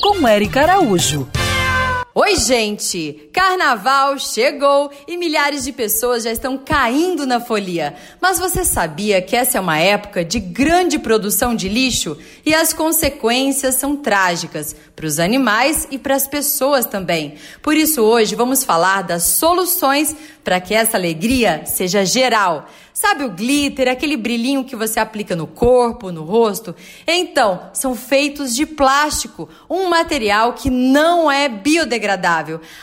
com Eric Araújo. Oi, gente! Carnaval chegou e milhares de pessoas já estão caindo na folia. Mas você sabia que essa é uma época de grande produção de lixo e as consequências são trágicas para os animais e para as pessoas também. Por isso, hoje vamos falar das soluções para que essa alegria seja geral. Sabe o glitter, aquele brilhinho que você aplica no corpo, no rosto? Então, são feitos de plástico, um material que não é biodegradável.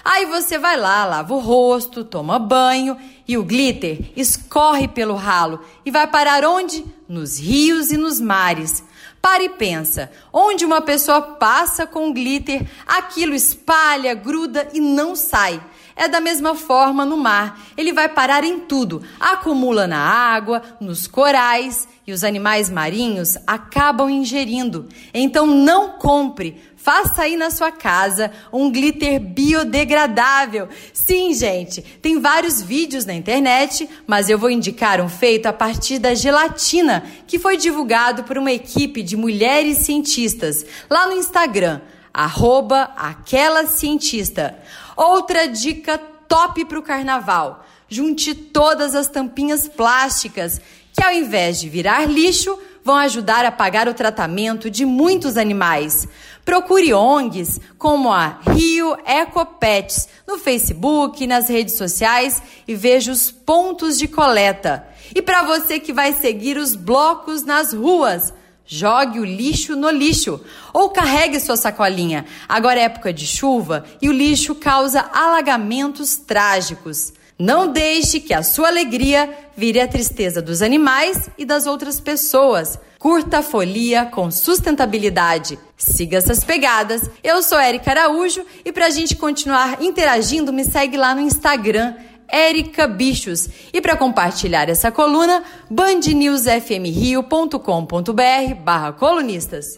Aí você vai lá, lava o rosto, toma banho e o glitter escorre pelo ralo e vai parar onde? Nos rios e nos mares. Para e pensa, onde uma pessoa passa com glitter, aquilo espalha, gruda e não sai. É da mesma forma no mar. Ele vai parar em tudo, acumula na água, nos corais e os animais marinhos acabam ingerindo. Então não compre. Faça aí na sua casa um glitter biodegradável. Sim, gente, tem vários vídeos na internet, mas eu vou indicar um feito a partir da gelatina, que foi divulgado por uma equipe de mulheres cientistas lá no Instagram, arroba aquela cientista. Outra dica top para o carnaval: junte todas as tampinhas plásticas, que ao invés de virar lixo, vão ajudar a pagar o tratamento de muitos animais. Procure ONGs como a Rio Ecopets no Facebook, nas redes sociais e veja os pontos de coleta. E para você que vai seguir os blocos nas ruas, Jogue o lixo no lixo ou carregue sua sacolinha. Agora é época de chuva e o lixo causa alagamentos trágicos. Não deixe que a sua alegria vire a tristeza dos animais e das outras pessoas. Curta a folia com sustentabilidade. Siga essas pegadas. Eu sou Erika Araújo e para a gente continuar interagindo, me segue lá no Instagram Érica Bichos. E para compartilhar essa coluna, bandnewsfmrio.com.br barra colunistas.